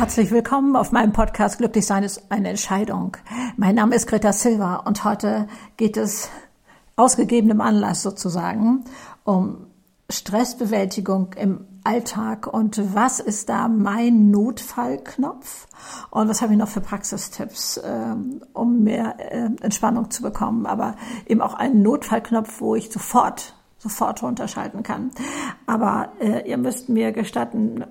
Herzlich willkommen auf meinem Podcast Glücklich sein ist eine Entscheidung. Mein Name ist Greta Silva und heute geht es ausgegebenem Anlass sozusagen um Stressbewältigung im Alltag und was ist da mein Notfallknopf und was habe ich noch für Praxistipps, ähm, um mehr äh, Entspannung zu bekommen, aber eben auch einen Notfallknopf, wo ich sofort sofort runterschalten kann. Aber äh, ihr müsst mir gestatten,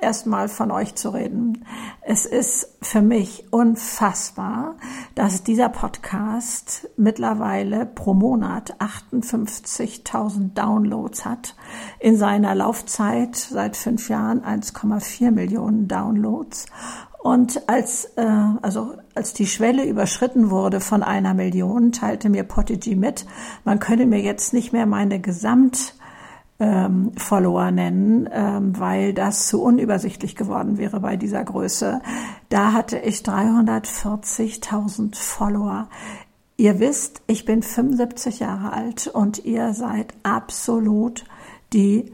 erstmal von euch zu reden. Es ist für mich unfassbar, dass dieser Podcast mittlerweile pro Monat 58.000 Downloads hat. In seiner Laufzeit seit fünf Jahren 1,4 Millionen Downloads. Und als, äh, also als die Schwelle überschritten wurde von einer Million, teilte mir Podigy mit, man könne mir jetzt nicht mehr meine Gesamt ähm, Follower nennen, ähm, weil das zu unübersichtlich geworden wäre bei dieser Größe. Da hatte ich 340.000 Follower. Ihr wisst, ich bin 75 Jahre alt und ihr seid absolut die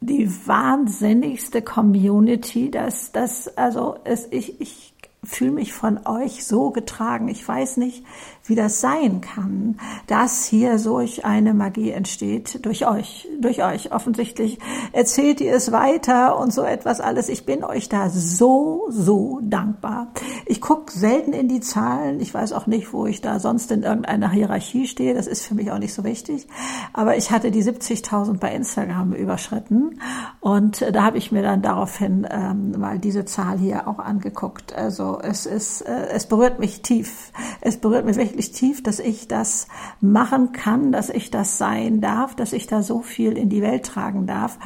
die wahnsinnigste Community, dass das also es ich ich fühle mich von euch so getragen. Ich weiß nicht, wie das sein kann, dass hier solch eine Magie entsteht durch euch, durch euch. Offensichtlich erzählt ihr es weiter und so etwas alles. Ich bin euch da so, so dankbar. Ich gucke selten in die Zahlen. Ich weiß auch nicht, wo ich da sonst in irgendeiner Hierarchie stehe. Das ist für mich auch nicht so wichtig. Aber ich hatte die 70.000 bei Instagram überschritten und da habe ich mir dann daraufhin ähm, mal diese Zahl hier auch angeguckt. Also es ist, äh, es berührt mich tief. Es berührt mich wirklich wirklich tief, dass ich das machen kann, dass ich das sein darf, dass ich da so viel in die Welt tragen darf.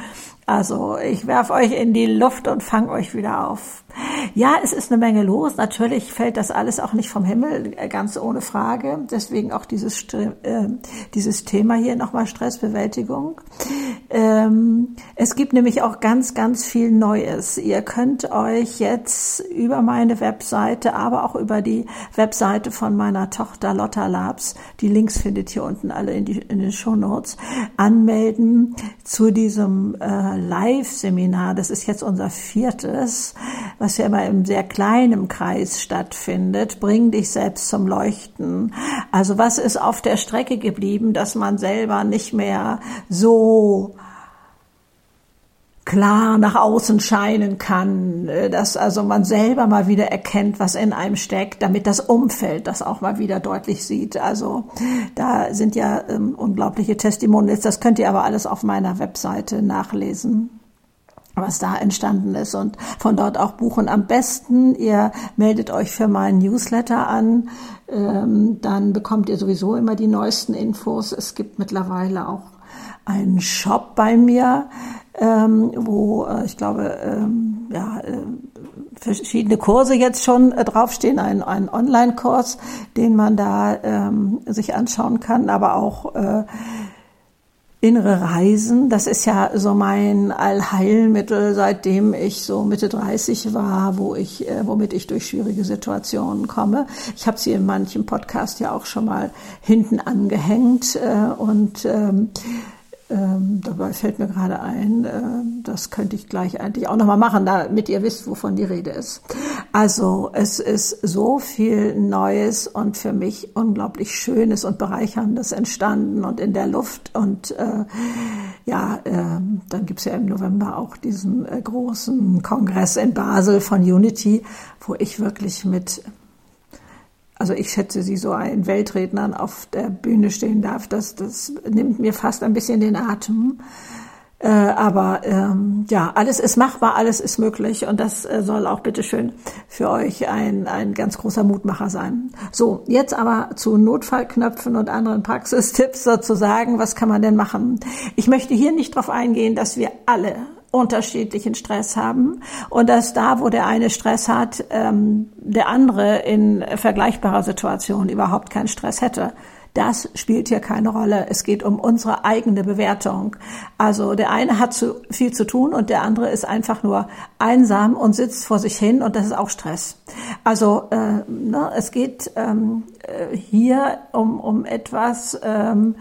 Also ich werf euch in die Luft und fang euch wieder auf. Ja, es ist eine Menge los. Natürlich fällt das alles auch nicht vom Himmel, äh, ganz ohne Frage. Deswegen auch dieses, äh, dieses Thema hier nochmal Stressbewältigung. Ähm, es gibt nämlich auch ganz, ganz viel Neues. Ihr könnt euch jetzt über meine Webseite, aber auch über die Webseite von meiner Tochter Lotta Labs, die Links findet ihr unten alle in, die, in den Show Notes, anmelden zu diesem äh, Live-Seminar. Das ist jetzt unser viertes was ja immer im sehr kleinen Kreis stattfindet, bring dich selbst zum Leuchten. Also was ist auf der Strecke geblieben, dass man selber nicht mehr so klar nach außen scheinen kann, dass also man selber mal wieder erkennt, was in einem steckt, damit das Umfeld das auch mal wieder deutlich sieht. Also da sind ja ähm, unglaubliche Testimonials, das könnt ihr aber alles auf meiner Webseite nachlesen was da entstanden ist und von dort auch buchen. Am besten, ihr meldet euch für meinen Newsletter an, ähm, dann bekommt ihr sowieso immer die neuesten Infos. Es gibt mittlerweile auch einen Shop bei mir, ähm, wo äh, ich glaube, ähm, ja, äh, verschiedene Kurse jetzt schon äh, draufstehen, ein, ein Online-Kurs, den man da ähm, sich anschauen kann, aber auch äh, innere Reisen, das ist ja so mein Allheilmittel, seitdem ich so Mitte 30 war, wo ich, äh, womit ich durch schwierige Situationen komme. Ich habe sie in manchem Podcast ja auch schon mal hinten angehängt äh, und ähm, ähm, dabei fällt mir gerade ein, äh, das könnte ich gleich eigentlich auch nochmal machen, damit ihr wisst, wovon die Rede ist. Also es ist so viel Neues und für mich unglaublich Schönes und Bereicherndes entstanden und in der Luft. Und äh, ja, äh, dann gibt's ja im November auch diesen äh, großen Kongress in Basel von Unity, wo ich wirklich mit also ich schätze sie so ein Weltrednern auf der Bühne stehen darf, das, das nimmt mir fast ein bisschen den Atem. Äh, aber ähm, ja, alles ist machbar, alles ist möglich und das äh, soll auch bitteschön für euch ein, ein ganz großer Mutmacher sein. So, jetzt aber zu Notfallknöpfen und anderen Praxistipps sozusagen. Was kann man denn machen? Ich möchte hier nicht darauf eingehen, dass wir alle unterschiedlichen Stress haben und dass da, wo der eine Stress hat, ähm, der andere in vergleichbarer Situation überhaupt keinen Stress hätte. Das spielt hier keine Rolle. Es geht um unsere eigene Bewertung. Also der eine hat zu viel zu tun und der andere ist einfach nur einsam und sitzt vor sich hin und das ist auch Stress. Also äh, ne, es geht ähm, äh, hier um, um etwas, ähm,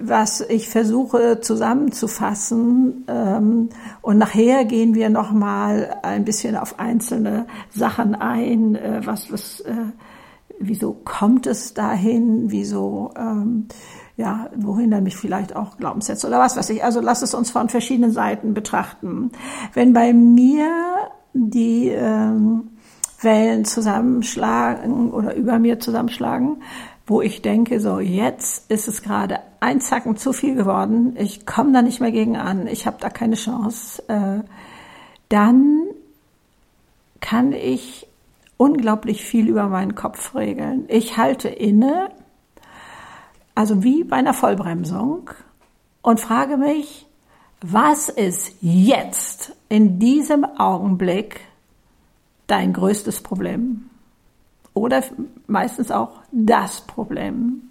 was ich versuche zusammenzufassen. Ähm, und nachher gehen wir noch mal ein bisschen auf einzelne Sachen ein. Äh, was, was, äh, wieso kommt es dahin? Wieso, ähm, ja, wohin dann mich vielleicht auch Glaubenssätze oder was weiß ich. Also lass es uns von verschiedenen Seiten betrachten. Wenn bei mir die ähm, Wellen zusammenschlagen oder über mir zusammenschlagen, wo ich denke, so jetzt ist es gerade ein Zacken zu viel geworden, ich komme da nicht mehr gegen an, ich habe da keine Chance, äh, dann kann ich unglaublich viel über meinen Kopf regeln. Ich halte inne, also wie bei einer Vollbremsung, und frage mich, was ist jetzt in diesem Augenblick dein größtes Problem? Oder meistens auch das Problem.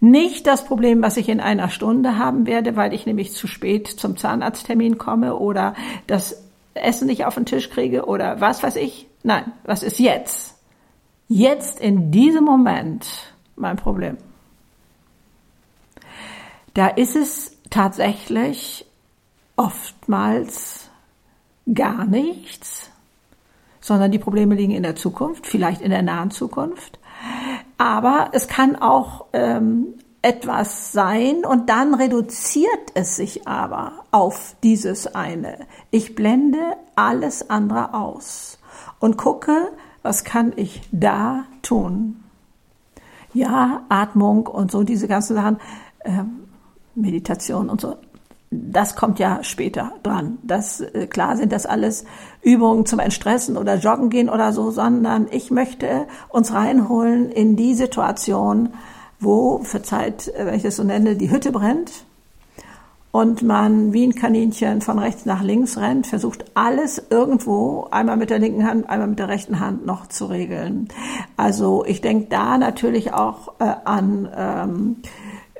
Nicht das Problem, was ich in einer Stunde haben werde, weil ich nämlich zu spät zum Zahnarzttermin komme oder das Essen nicht auf den Tisch kriege oder was weiß ich. Nein, was ist jetzt? Jetzt in diesem Moment mein Problem. Da ist es tatsächlich oftmals gar nichts, sondern die Probleme liegen in der Zukunft, vielleicht in der nahen Zukunft. Aber es kann auch ähm, etwas sein und dann reduziert es sich aber auf dieses eine. Ich blende alles andere aus und gucke, was kann ich da tun. Ja, Atmung und so, diese ganzen Sachen, ähm, Meditation und so, das kommt ja später dran. Das, äh, klar sind das alles Übungen zum Entstressen oder Joggen gehen oder so, sondern ich möchte uns reinholen in die Situation, wo, verzeiht, äh, wenn ich das so nenne, die Hütte brennt und man wie ein Kaninchen von rechts nach links rennt, versucht alles irgendwo, einmal mit der linken Hand, einmal mit der rechten Hand noch zu regeln. Also ich denke da natürlich auch äh, an ähm,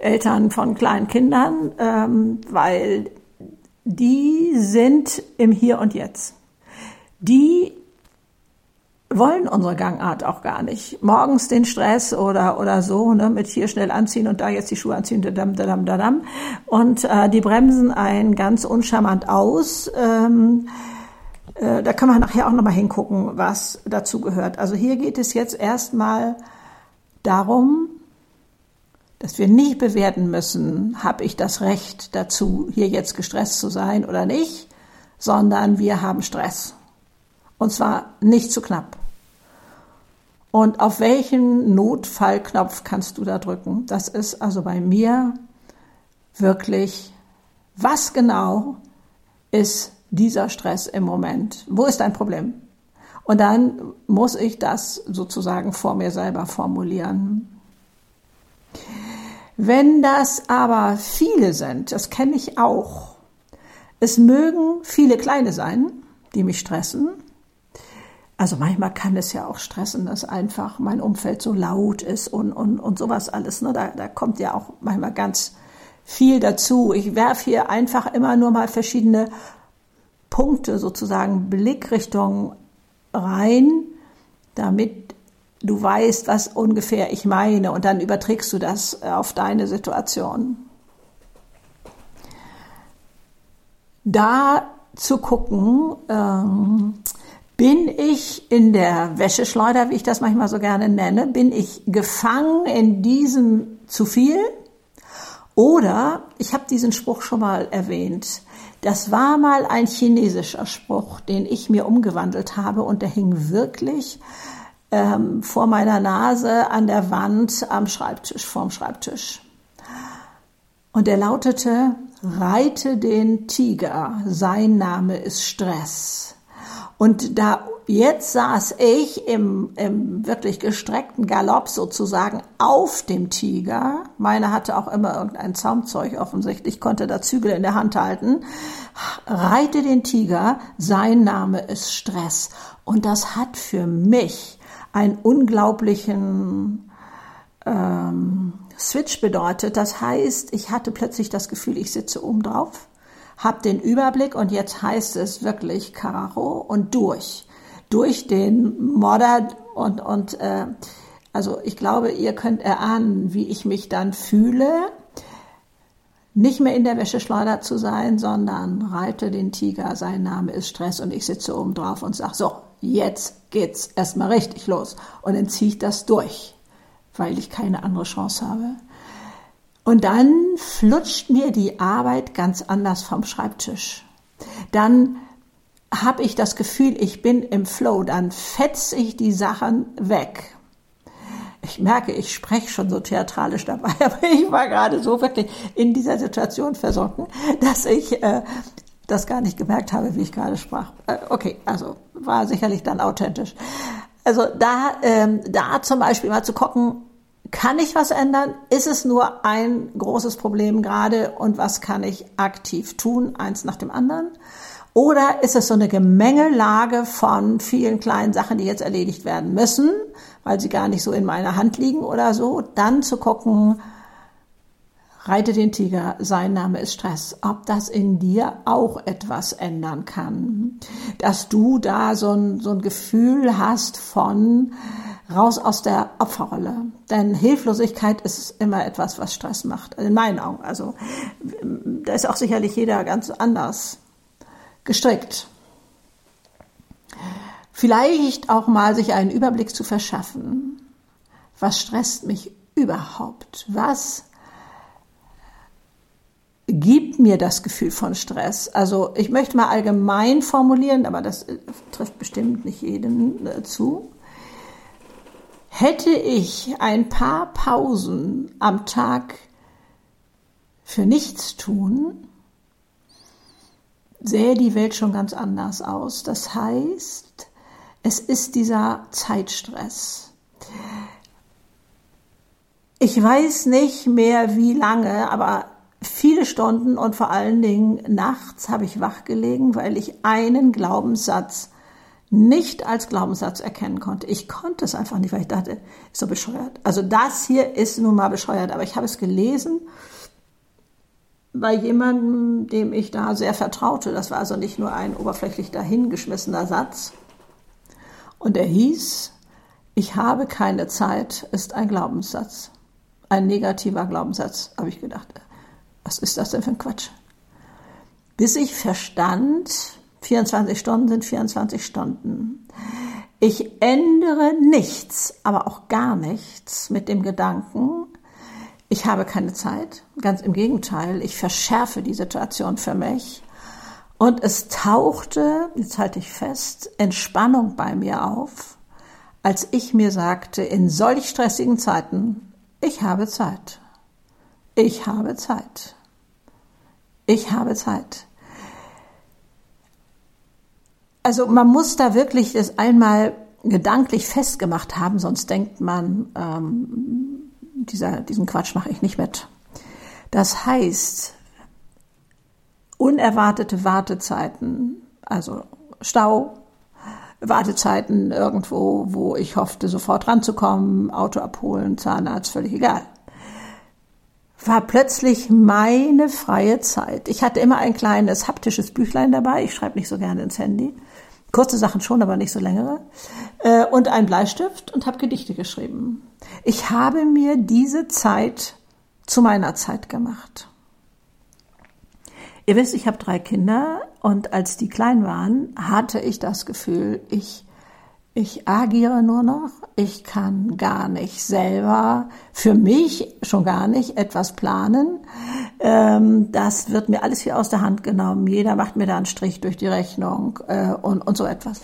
Eltern von kleinen Kindern, ähm, weil die sind im Hier und Jetzt. Die wollen unsere Gangart auch gar nicht. Morgens den Stress oder oder so, ne, mit hier schnell anziehen und da jetzt die Schuhe anziehen, dadam, dadam, dadam. Und äh, die bremsen einen ganz uncharmant aus. Ähm, äh, da kann man nachher auch nochmal hingucken, was dazu gehört. Also hier geht es jetzt erstmal darum, dass wir nicht bewerten müssen, habe ich das Recht dazu, hier jetzt gestresst zu sein oder nicht, sondern wir haben Stress. Und zwar nicht zu knapp. Und auf welchen Notfallknopf kannst du da drücken? Das ist also bei mir wirklich, was genau ist dieser Stress im Moment? Wo ist dein Problem? Und dann muss ich das sozusagen vor mir selber formulieren. Wenn das aber viele sind, das kenne ich auch, es mögen viele kleine sein, die mich stressen. Also manchmal kann es ja auch stressen, dass einfach mein Umfeld so laut ist und, und, und sowas alles. Ne? Da, da kommt ja auch manchmal ganz viel dazu. Ich werfe hier einfach immer nur mal verschiedene Punkte, sozusagen Blickrichtungen rein, damit du weißt, was ungefähr ich meine und dann überträgst du das äh, auf deine Situation. Da zu gucken, ähm, bin ich in der Wäscheschleuder, wie ich das manchmal so gerne nenne, bin ich gefangen in diesem zu viel? Oder, ich habe diesen Spruch schon mal erwähnt, das war mal ein chinesischer Spruch, den ich mir umgewandelt habe und der hing wirklich ähm, vor meiner Nase an der Wand am Schreibtisch, vorm Schreibtisch. Und er lautete, reite den Tiger, sein Name ist Stress. Und da jetzt saß ich im, im wirklich gestreckten Galopp sozusagen auf dem Tiger. Meine hatte auch immer irgendein Zaumzeug offensichtlich, konnte da Zügel in der Hand halten. Reite den Tiger, sein Name ist Stress. Und das hat für mich einen unglaublichen ähm, Switch bedeutet. Das heißt, ich hatte plötzlich das Gefühl, ich sitze oben drauf, habe den Überblick und jetzt heißt es wirklich Karo und durch. Durch den Modder und, und äh, also ich glaube, ihr könnt erahnen, wie ich mich dann fühle. nicht mehr in der Wäscheschleuder zu sein, sondern reite den Tiger, sein Name ist Stress und ich sitze oben drauf und sage, so, jetzt geht's erstmal richtig los. Und dann ziehe ich das durch, weil ich keine andere Chance habe. Und dann flutscht mir die Arbeit ganz anders vom Schreibtisch. Dann habe ich das Gefühl, ich bin im Flow, dann fetze ich die Sachen weg. Ich merke, ich spreche schon so theatralisch dabei, aber ich war gerade so wirklich in dieser Situation versunken, dass ich äh, das gar nicht gemerkt habe, wie ich gerade sprach. Äh, okay, also war sicherlich dann authentisch. Also da, ähm, da zum Beispiel mal zu gucken, kann ich was ändern? Ist es nur ein großes Problem gerade und was kann ich aktiv tun, eins nach dem anderen? Oder ist es so eine Gemengelage von vielen kleinen Sachen, die jetzt erledigt werden müssen, weil sie gar nicht so in meiner Hand liegen oder so? Dann zu gucken, reite den Tiger, sein Name ist Stress, ob das in dir auch etwas ändern kann. Dass du da so ein, so ein Gefühl hast von raus aus der Opferrolle. Denn Hilflosigkeit ist immer etwas, was Stress macht, in meinen Augen. Also da ist auch sicherlich jeder ganz anders gestrickt. Vielleicht auch mal sich einen Überblick zu verschaffen. Was stresst mich überhaupt? Was gibt mir das Gefühl von Stress? Also ich möchte mal allgemein formulieren, aber das trifft bestimmt nicht jedem äh, zu. Hätte ich ein paar Pausen am Tag für nichts tun, sähe die Welt schon ganz anders aus. Das heißt, es ist dieser Zeitstress. Ich weiß nicht mehr wie lange, aber viele Stunden und vor allen Dingen nachts habe ich wachgelegen, weil ich einen Glaubenssatz nicht als Glaubenssatz erkennen konnte. Ich konnte es einfach nicht, weil ich dachte, ist so bescheuert. Also das hier ist nun mal bescheuert, aber ich habe es gelesen bei jemandem, dem ich da sehr vertraute. Das war also nicht nur ein oberflächlich dahingeschmissener Satz. Und er hieß, ich habe keine Zeit, ist ein Glaubenssatz. Ein negativer Glaubenssatz, habe ich gedacht. Was ist das denn für ein Quatsch? Bis ich verstand, 24 Stunden sind 24 Stunden. Ich ändere nichts, aber auch gar nichts mit dem Gedanken, ich habe keine Zeit. Ganz im Gegenteil, ich verschärfe die Situation für mich. Und es tauchte, jetzt halte ich fest, Entspannung bei mir auf, als ich mir sagte, in solch stressigen Zeiten, ich habe Zeit. Ich habe Zeit. Ich habe Zeit. Also man muss da wirklich das einmal gedanklich festgemacht haben, sonst denkt man, ähm, dieser, diesen Quatsch mache ich nicht mit. Das heißt, unerwartete Wartezeiten, also Stau, Wartezeiten irgendwo, wo ich hoffte, sofort ranzukommen, Auto abholen, Zahnarzt, völlig egal. War plötzlich meine freie Zeit. Ich hatte immer ein kleines haptisches Büchlein dabei. Ich schreibe nicht so gerne ins Handy. Kurze Sachen schon, aber nicht so längere. Äh, und ein Bleistift und habe Gedichte geschrieben. Ich habe mir diese Zeit zu meiner Zeit gemacht. Ihr wisst, ich habe drei Kinder und als die klein waren, hatte ich das Gefühl, ich ich agiere nur noch, ich kann gar nicht selber für mich schon gar nicht etwas planen. Ähm, das wird mir alles hier aus der Hand genommen. Jeder macht mir da einen Strich durch die Rechnung äh, und, und so etwas.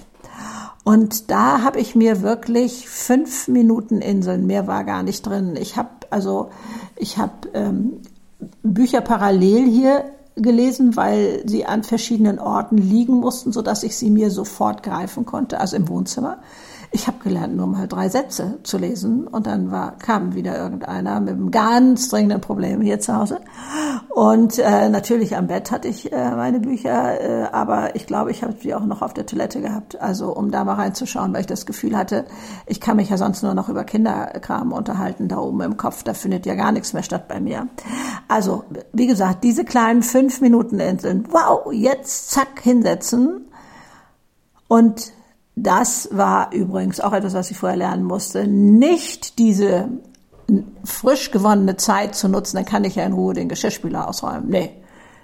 Und da habe ich mir wirklich fünf Minuten Inseln, mehr war gar nicht drin. Ich habe also, ich habe ähm, Bücher parallel hier gelesen, weil sie an verschiedenen Orten liegen mussten, so dass ich sie mir sofort greifen konnte, also im Wohnzimmer. Ich habe gelernt, nur mal drei Sätze zu lesen und dann war, kam wieder irgendeiner mit einem ganz dringenden Problem hier zu Hause. Und äh, natürlich am Bett hatte ich äh, meine Bücher, äh, aber ich glaube, ich habe sie auch noch auf der Toilette gehabt, also um da mal reinzuschauen, weil ich das Gefühl hatte, ich kann mich ja sonst nur noch über Kinderkram unterhalten da oben im Kopf, da findet ja gar nichts mehr statt bei mir. Also, wie gesagt, diese kleinen fünf Minuten Inseln, wow, jetzt zack hinsetzen und das war übrigens auch etwas, was ich vorher lernen musste. Nicht diese frisch gewonnene Zeit zu nutzen, dann kann ich ja in Ruhe den Geschirrspüler ausräumen. Nee,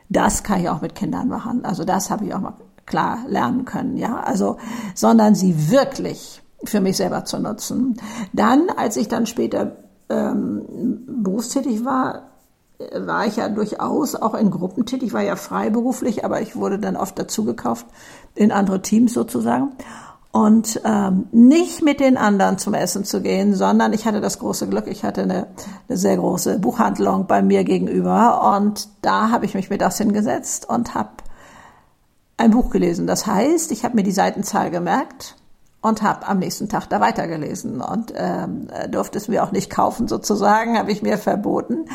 das kann ich auch mit Kindern machen. Also das habe ich auch mal klar lernen können, ja. Also, sondern sie wirklich für mich selber zu nutzen. Dann, als ich dann später ähm, berufstätig war, war ich ja durchaus auch in Gruppen tätig. Ich war ja freiberuflich, aber ich wurde dann oft dazugekauft in andere Teams sozusagen. Und ähm, nicht mit den anderen zum Essen zu gehen, sondern ich hatte das große Glück, ich hatte eine, eine sehr große Buchhandlung bei mir gegenüber und da habe ich mich mittags hingesetzt und habe ein Buch gelesen. Das heißt, ich habe mir die Seitenzahl gemerkt und habe am nächsten Tag da weitergelesen und ähm, durfte es mir auch nicht kaufen sozusagen, habe ich mir verboten,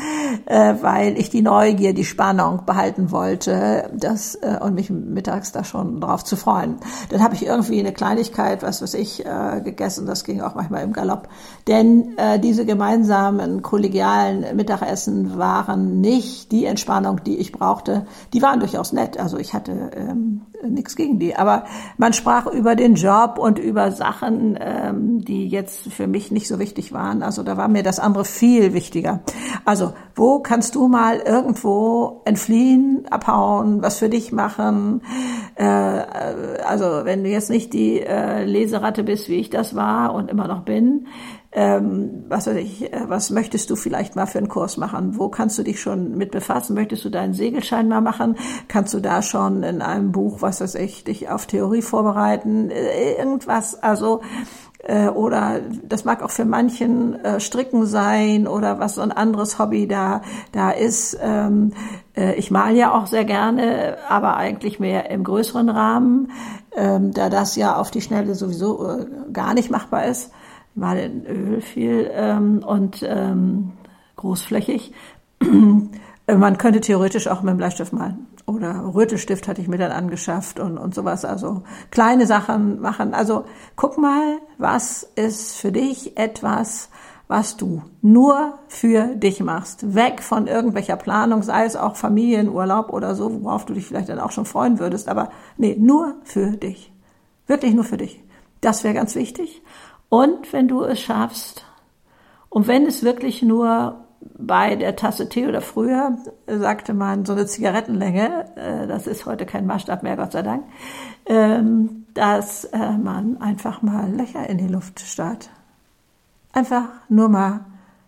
äh, weil ich die Neugier, die Spannung behalten wollte, das äh, und mich mittags da schon drauf zu freuen. Dann habe ich irgendwie eine Kleinigkeit, was weiß ich, äh, gegessen. Das ging auch manchmal im Galopp, denn äh, diese gemeinsamen kollegialen Mittagessen waren nicht die Entspannung, die ich brauchte. Die waren durchaus nett, also ich hatte ähm, nichts gegen die, aber man sprach über den Job und über Sachen, ähm, die jetzt für mich nicht so wichtig waren. Also da war mir das andere viel wichtiger. Also wo kannst du mal irgendwo entfliehen, abhauen, was für dich machen? Äh, also wenn du jetzt nicht die äh, Leseratte bist, wie ich das war und immer noch bin, ähm, was weiß ich, äh, was möchtest du vielleicht mal für einen Kurs machen? Wo kannst du dich schon mit befassen? Möchtest du deinen Segelschein mal machen? Kannst du da schon in einem Buch, was weiß ich, dich auf Theorie vorbereiten? Äh, irgendwas, also äh, oder das mag auch für manchen äh, Stricken sein oder was so ein anderes Hobby da da ist. Ähm, äh, ich male ja auch sehr gerne, aber eigentlich mehr im größeren Rahmen, ähm, da das ja auf die Schnelle sowieso äh, gar nicht machbar ist mal in Öl viel ähm, und ähm, großflächig. Man könnte theoretisch auch mit dem Bleistift malen. Oder Rötestift hatte ich mir dann angeschafft und, und sowas. Also kleine Sachen machen. Also guck mal, was ist für dich etwas, was du nur für dich machst. Weg von irgendwelcher Planung, sei es auch Familienurlaub oder so, worauf du dich vielleicht dann auch schon freuen würdest. Aber nee, nur für dich. Wirklich nur für dich. Das wäre ganz wichtig. Und wenn du es schaffst, und wenn es wirklich nur bei der Tasse Tee oder früher, sagte man, so eine Zigarettenlänge, äh, das ist heute kein Maßstab mehr, Gott sei Dank, ähm, dass äh, man einfach mal Löcher in die Luft starrt. Einfach nur mal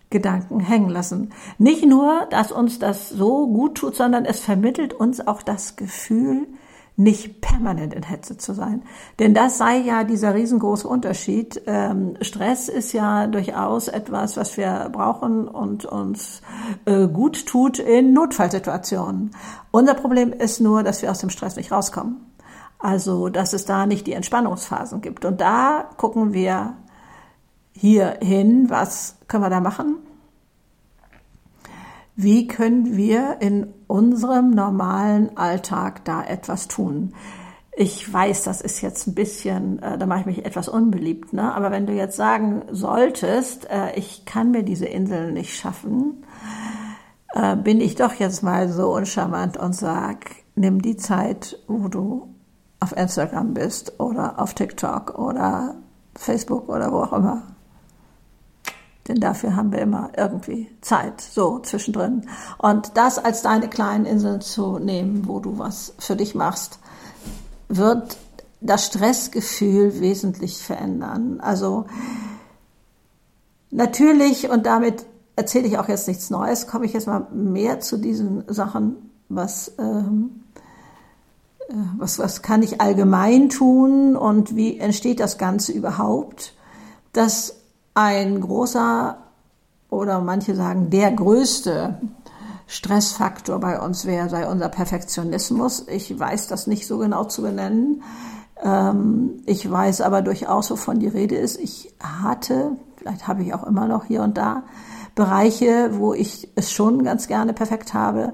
Gedanken hängen lassen. Nicht nur, dass uns das so gut tut, sondern es vermittelt uns auch das Gefühl, nicht permanent in Hetze zu sein. Denn das sei ja dieser riesengroße Unterschied. Ähm, Stress ist ja durchaus etwas, was wir brauchen und uns äh, gut tut in Notfallsituationen. Unser Problem ist nur, dass wir aus dem Stress nicht rauskommen. Also, dass es da nicht die Entspannungsphasen gibt. Und da gucken wir hier hin, was können wir da machen? Wie können wir in unserem normalen Alltag da etwas tun? Ich weiß, das ist jetzt ein bisschen, äh, da mache ich mich etwas unbeliebt, ne? aber wenn du jetzt sagen solltest, äh, ich kann mir diese Inseln nicht schaffen, äh, bin ich doch jetzt mal so uncharmant und sag, nimm die Zeit, wo du auf Instagram bist oder auf TikTok oder Facebook oder wo auch immer denn dafür haben wir immer irgendwie Zeit, so zwischendrin. Und das als deine kleinen Inseln zu nehmen, wo du was für dich machst, wird das Stressgefühl wesentlich verändern. Also natürlich, und damit erzähle ich auch jetzt nichts Neues, komme ich jetzt mal mehr zu diesen Sachen, was, ähm, äh, was, was kann ich allgemein tun und wie entsteht das Ganze überhaupt, dass ein großer oder manche sagen der größte Stressfaktor bei uns wäre, sei unser Perfektionismus. Ich weiß das nicht so genau zu benennen. Ähm, ich weiß aber durchaus, wovon die Rede ist. Ich hatte, vielleicht habe ich auch immer noch hier und da Bereiche, wo ich es schon ganz gerne perfekt habe,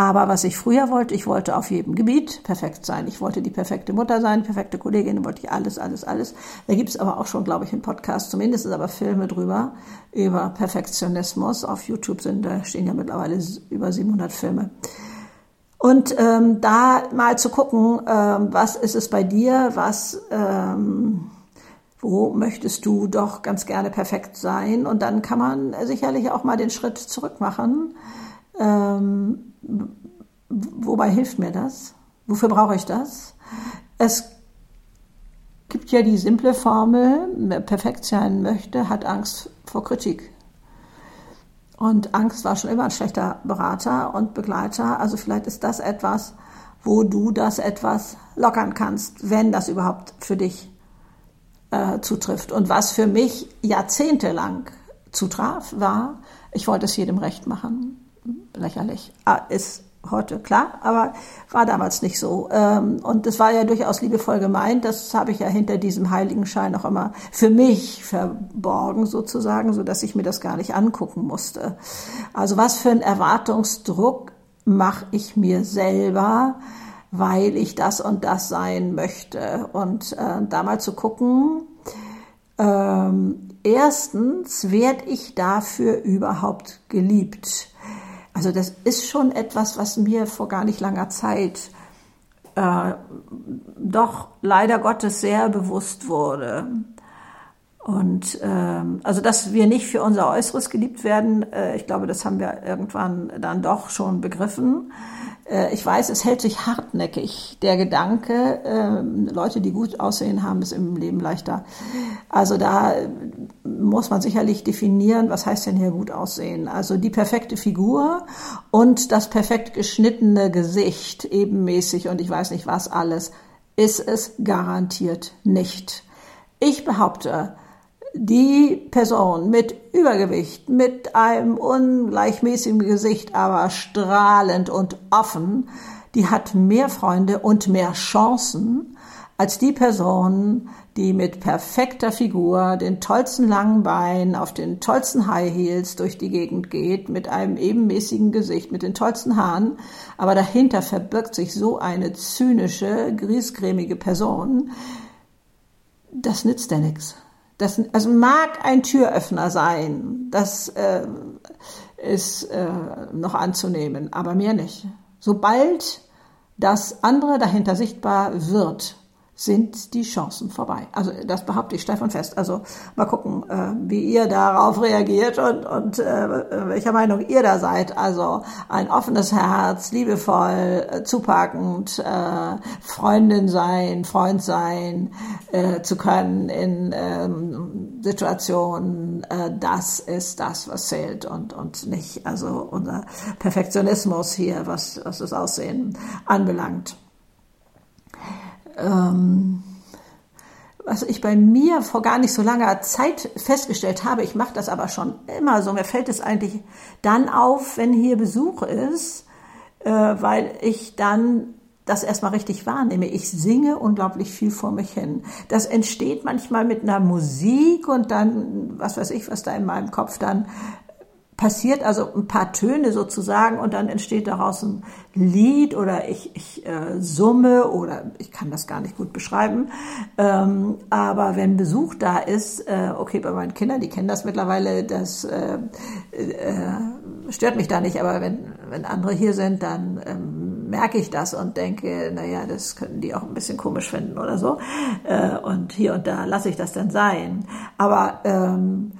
aber was ich früher wollte, ich wollte auf jedem Gebiet perfekt sein. Ich wollte die perfekte Mutter sein, perfekte Kollegin, wollte ich alles, alles, alles. Da gibt es aber auch schon, glaube ich, einen Podcast, zumindest aber Filme drüber, über Perfektionismus. Auf YouTube sind, da stehen ja mittlerweile über 700 Filme. Und ähm, da mal zu gucken, ähm, was ist es bei dir, was, ähm, Wo möchtest du doch ganz gerne perfekt sein? Und dann kann man sicherlich auch mal den Schritt zurück machen. Ähm, wobei hilft mir das? Wofür brauche ich das? Es gibt ja die simple Formel, wer perfekt sein möchte, hat Angst vor Kritik. Und Angst war schon immer ein schlechter Berater und Begleiter. Also vielleicht ist das etwas, wo du das etwas lockern kannst, wenn das überhaupt für dich äh, zutrifft. Und was für mich jahrzehntelang zutraf, war, ich wollte es jedem recht machen. Lächerlich. Ah, ist heute, klar, aber war damals nicht so. Ähm, und das war ja durchaus liebevoll gemeint. Das habe ich ja hinter diesem Heiligenschein auch immer für mich verborgen sozusagen, so dass ich mir das gar nicht angucken musste. Also was für ein Erwartungsdruck mache ich mir selber, weil ich das und das sein möchte. Und äh, da mal zu gucken, ähm, erstens, werde ich dafür überhaupt geliebt? Also das ist schon etwas, was mir vor gar nicht langer Zeit äh, doch leider Gottes sehr bewusst wurde. Und ähm, also, dass wir nicht für unser Äußeres geliebt werden, äh, ich glaube, das haben wir irgendwann dann doch schon begriffen. Äh, ich weiß, es hält sich hartnäckig. Der Gedanke, äh, Leute, die gut aussehen, haben es im Leben leichter. Also da muss man sicherlich definieren, was heißt denn hier gut aussehen? Also die perfekte Figur und das perfekt geschnittene Gesicht, ebenmäßig und ich weiß nicht was alles, ist es garantiert nicht. Ich behaupte, die Person mit Übergewicht, mit einem ungleichmäßigen Gesicht, aber strahlend und offen, die hat mehr Freunde und mehr Chancen als die Person, die mit perfekter Figur, den tollsten langen Beinen, auf den tollsten High Heels durch die Gegend geht, mit einem ebenmäßigen Gesicht, mit den tollsten Haaren, aber dahinter verbirgt sich so eine zynische, griesgrämige Person, das nützt ja nichts. Das also mag ein Türöffner sein, das äh, ist äh, noch anzunehmen, aber mehr nicht. Sobald das andere dahinter sichtbar wird, sind die Chancen vorbei. Also das behaupte ich steif und fest. Also mal gucken, äh, wie ihr darauf reagiert und, und äh, welcher Meinung ihr da seid. Also ein offenes Herz, liebevoll, äh, zupackend, äh, Freundin sein, Freund sein äh, zu können in ähm, Situationen, äh, das ist das, was zählt und, und nicht also unser Perfektionismus hier, was, was das Aussehen anbelangt ähm, was ich bei mir vor gar nicht so langer Zeit festgestellt habe, ich mache das aber schon immer so, mir fällt es eigentlich dann auf, wenn hier Besuch ist, äh, weil ich dann das erstmal richtig wahrnehme. Ich singe unglaublich viel vor mich hin. Das entsteht manchmal mit einer Musik und dann, was weiß ich, was da in meinem Kopf dann passiert also ein paar Töne sozusagen und dann entsteht daraus ein Lied oder ich, ich äh, summe oder ich kann das gar nicht gut beschreiben. Ähm, aber wenn Besuch da ist, äh, okay, bei meinen Kindern, die kennen das mittlerweile, das äh, äh, stört mich da nicht, aber wenn, wenn andere hier sind, dann ähm, merke ich das und denke, naja, das könnten die auch ein bisschen komisch finden oder so. Äh, und hier und da lasse ich das dann sein. Aber ähm,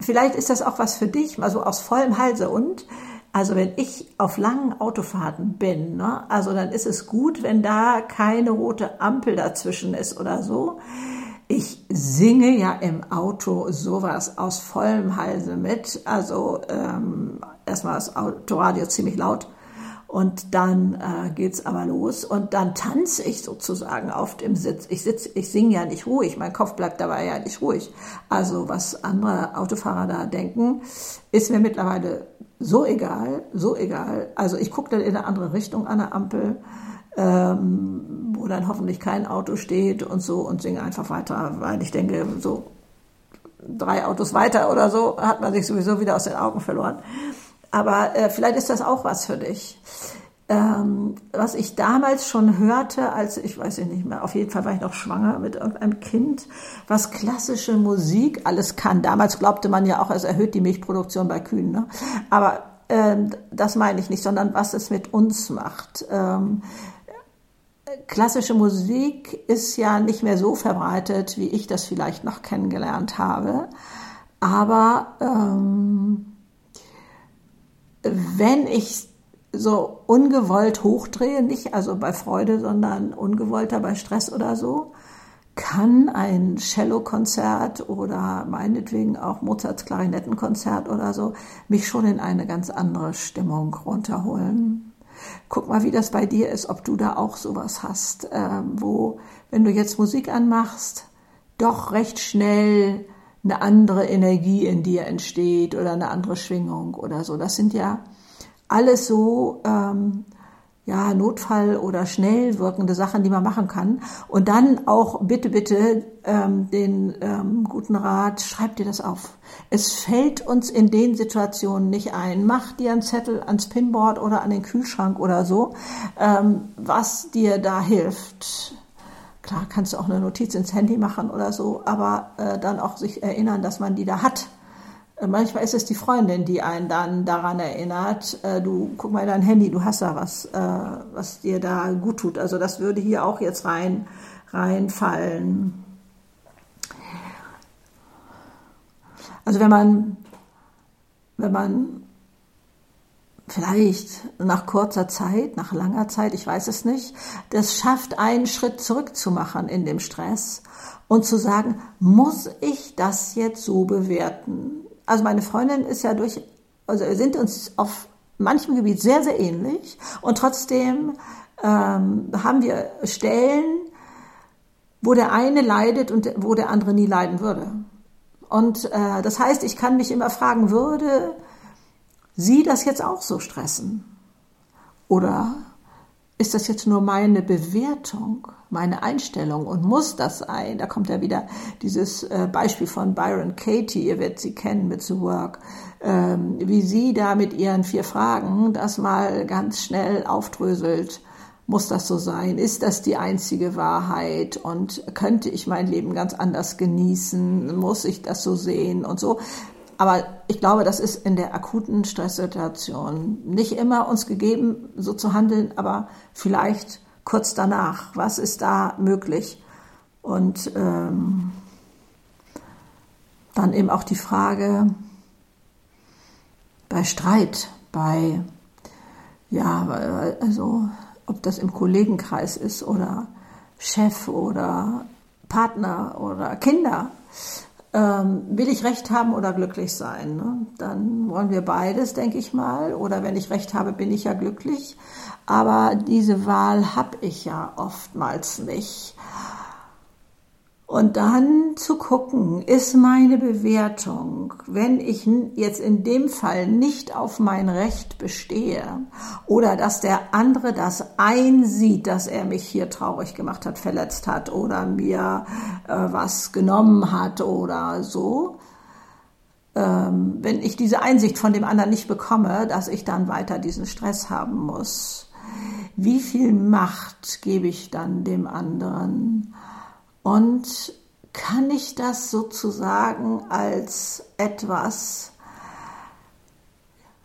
Vielleicht ist das auch was für dich, mal so aus vollem Halse. Und also wenn ich auf langen Autofahrten bin, ne, also dann ist es gut, wenn da keine rote Ampel dazwischen ist oder so. Ich singe ja im Auto sowas aus vollem Halse mit. Also ähm, erstmal das Autoradio ziemlich laut und dann äh, geht's aber los und dann tanze ich sozusagen auf dem Sitz. Ich sitz, ich singe ja nicht ruhig, mein Kopf bleibt dabei ja nicht ruhig. Also was andere Autofahrer da denken, ist mir mittlerweile so egal, so egal. Also ich gucke dann in eine andere Richtung an der Ampel, ähm, wo dann hoffentlich kein Auto steht und so und singe einfach weiter, weil ich denke, so drei Autos weiter oder so hat man sich sowieso wieder aus den Augen verloren. Aber äh, vielleicht ist das auch was für dich. Ähm, was ich damals schon hörte, als ich weiß nicht mehr, auf jeden Fall war ich noch schwanger mit irgendeinem Kind, was klassische Musik alles kann. Damals glaubte man ja auch, es erhöht die Milchproduktion bei Kühen. Ne? Aber ähm, das meine ich nicht, sondern was es mit uns macht. Ähm, klassische Musik ist ja nicht mehr so verbreitet, wie ich das vielleicht noch kennengelernt habe. Aber ähm, wenn ich so ungewollt hochdrehe, nicht also bei Freude, sondern ungewollter bei Stress oder so, kann ein Cello-Konzert oder meinetwegen auch Mozarts Klarinettenkonzert oder so mich schon in eine ganz andere Stimmung runterholen. Guck mal, wie das bei dir ist, ob du da auch sowas hast, äh, wo, wenn du jetzt Musik anmachst, doch recht schnell eine andere Energie in dir entsteht oder eine andere Schwingung oder so. Das sind ja alles so ähm, ja, Notfall oder schnell wirkende Sachen, die man machen kann. Und dann auch bitte, bitte ähm, den ähm, guten Rat, schreib dir das auf. Es fällt uns in den Situationen nicht ein. Mach dir einen Zettel ans Pinboard oder an den Kühlschrank oder so, ähm, was dir da hilft. Klar kannst du auch eine Notiz ins Handy machen oder so, aber äh, dann auch sich erinnern, dass man die da hat Manchmal ist es die Freundin, die einen dann daran erinnert, äh, du guck mal in dein Handy, du hast da was, äh, was dir da gut tut. Also das würde hier auch jetzt rein reinfallen. Also wenn man wenn man vielleicht nach kurzer Zeit, nach langer Zeit, ich weiß es nicht, das schafft, einen Schritt zurück zu machen in dem Stress und zu sagen, muss ich das jetzt so bewerten? Also meine Freundin ist ja durch, also wir sind uns auf manchem Gebiet sehr, sehr ähnlich und trotzdem ähm, haben wir Stellen, wo der eine leidet und wo der andere nie leiden würde. Und äh, das heißt, ich kann mich immer fragen, würde sie das jetzt auch so stressen? Oder ist das jetzt nur meine Bewertung, meine Einstellung und muss das sein? Da kommt ja wieder dieses äh, Beispiel von Byron Katie, ihr werdet sie kennen mit The Work, ähm, wie sie da mit ihren vier Fragen das mal ganz schnell aufdröselt. Muss das so sein? Ist das die einzige Wahrheit? Und könnte ich mein Leben ganz anders genießen? Muss ich das so sehen? Und so. Aber ich glaube, das ist in der akuten Stresssituation nicht immer uns gegeben, so zu handeln, aber vielleicht kurz danach. Was ist da möglich? Und ähm, dann eben auch die Frage bei Streit, bei, ja, also ob das im Kollegenkreis ist oder Chef oder Partner oder Kinder ähm, will ich Recht haben oder glücklich sein? Ne? Dann wollen wir beides, denke ich mal. Oder wenn ich Recht habe, bin ich ja glücklich. Aber diese Wahl habe ich ja oftmals nicht. Und dann zu gucken, ist meine Bewertung, wenn ich jetzt in dem Fall nicht auf mein Recht bestehe oder dass der andere das einsieht, dass er mich hier traurig gemacht hat, verletzt hat oder mir äh, was genommen hat oder so, ähm, wenn ich diese Einsicht von dem anderen nicht bekomme, dass ich dann weiter diesen Stress haben muss, wie viel Macht gebe ich dann dem anderen? Und kann ich das sozusagen als etwas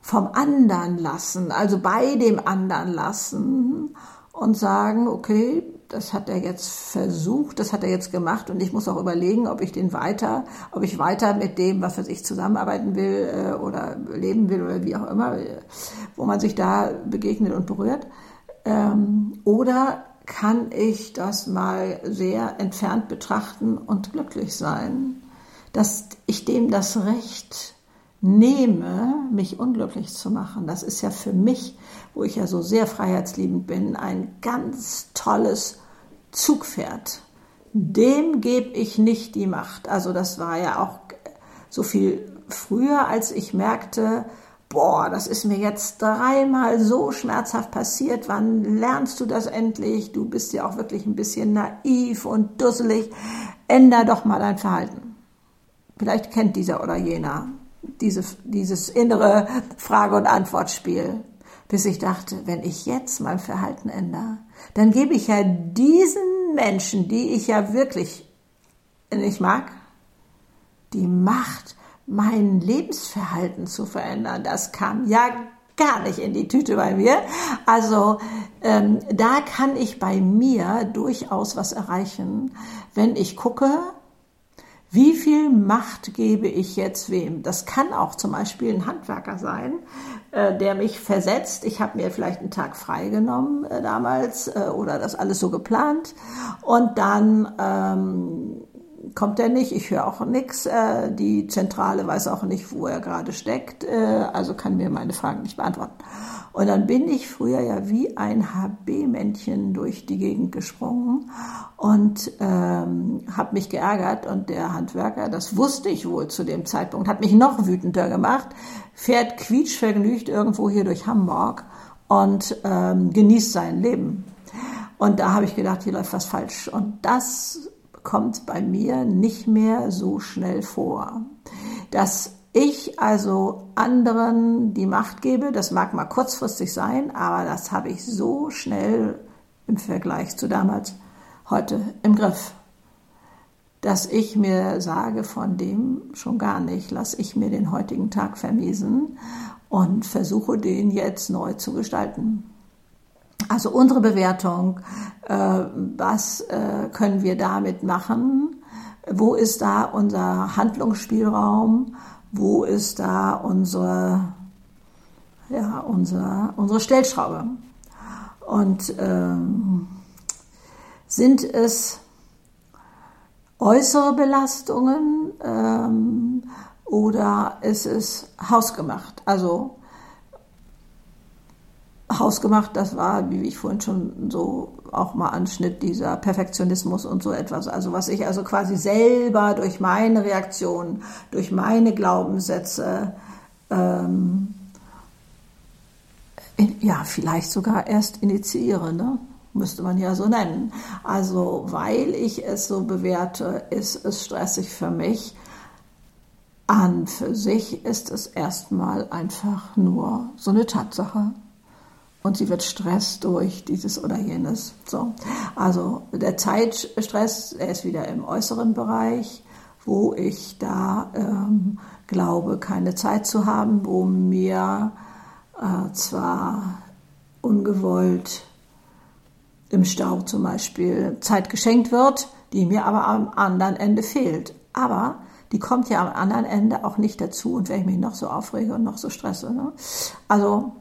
vom anderen lassen, also bei dem anderen lassen und sagen, okay, das hat er jetzt versucht, das hat er jetzt gemacht und ich muss auch überlegen, ob ich den weiter, ob ich weiter mit dem, was weiß ich, zusammenarbeiten will äh, oder leben will oder wie auch immer, wo man sich da begegnet und berührt. Ähm, oder kann ich das mal sehr entfernt betrachten und glücklich sein, dass ich dem das Recht nehme, mich unglücklich zu machen. Das ist ja für mich, wo ich ja so sehr freiheitsliebend bin, ein ganz tolles Zugpferd. Dem gebe ich nicht die Macht. Also das war ja auch so viel früher, als ich merkte, boah, das ist mir jetzt dreimal so schmerzhaft passiert, wann lernst du das endlich? Du bist ja auch wirklich ein bisschen naiv und dusselig. Änder doch mal dein Verhalten. Vielleicht kennt dieser oder jener diese, dieses innere Frage- und Antwortspiel. Bis ich dachte, wenn ich jetzt mein Verhalten ändere, dann gebe ich ja diesen Menschen, die ich ja wirklich nicht mag, die Macht, mein Lebensverhalten zu verändern. Das kam ja gar nicht in die Tüte bei mir. Also ähm, da kann ich bei mir durchaus was erreichen, wenn ich gucke, wie viel Macht gebe ich jetzt wem? Das kann auch zum Beispiel ein Handwerker sein, äh, der mich versetzt. Ich habe mir vielleicht einen Tag freigenommen äh, damals äh, oder das alles so geplant und dann ähm, kommt er nicht, ich höre auch nichts. Äh, die Zentrale weiß auch nicht, wo er gerade steckt, äh, also kann mir meine Fragen nicht beantworten. Und dann bin ich früher ja wie ein HB-Männchen durch die Gegend gesprungen und ähm, habe mich geärgert. Und der Handwerker, das wusste ich wohl zu dem Zeitpunkt, hat mich noch wütender gemacht, fährt quietschvergnügt irgendwo hier durch Hamburg und ähm, genießt sein Leben. Und da habe ich gedacht, hier läuft was falsch. Und das kommt bei mir nicht mehr so schnell vor. Dass ich also anderen die Macht gebe, das mag mal kurzfristig sein, aber das habe ich so schnell im Vergleich zu damals heute im Griff, dass ich mir sage, von dem schon gar nicht, lasse ich mir den heutigen Tag vermiesen und versuche den jetzt neu zu gestalten. Also unsere Bewertung, äh, was äh, können wir damit machen? Wo ist da unser Handlungsspielraum? Wo ist da unsere, ja, unsere, unsere Stellschraube? Und ähm, sind es äußere Belastungen ähm, oder ist es hausgemacht? Also hausgemacht, das war, wie ich vorhin schon so auch mal anschnitt, dieser Perfektionismus und so etwas. Also was ich also quasi selber durch meine Reaktion, durch meine Glaubenssätze, ähm, in, ja, vielleicht sogar erst initiiere, ne? müsste man ja so nennen. Also weil ich es so bewerte, ist es stressig für mich. An für sich ist es erstmal einfach nur so eine Tatsache und sie wird Stress durch dieses oder jenes. So. Also der Zeitstress, er ist wieder im äußeren Bereich, wo ich da ähm, glaube, keine Zeit zu haben, wo mir äh, zwar ungewollt im Stau zum Beispiel Zeit geschenkt wird, die mir aber am anderen Ende fehlt. Aber die kommt ja am anderen Ende auch nicht dazu und wenn ich mich noch so aufrege und noch so stresse. Ne? Also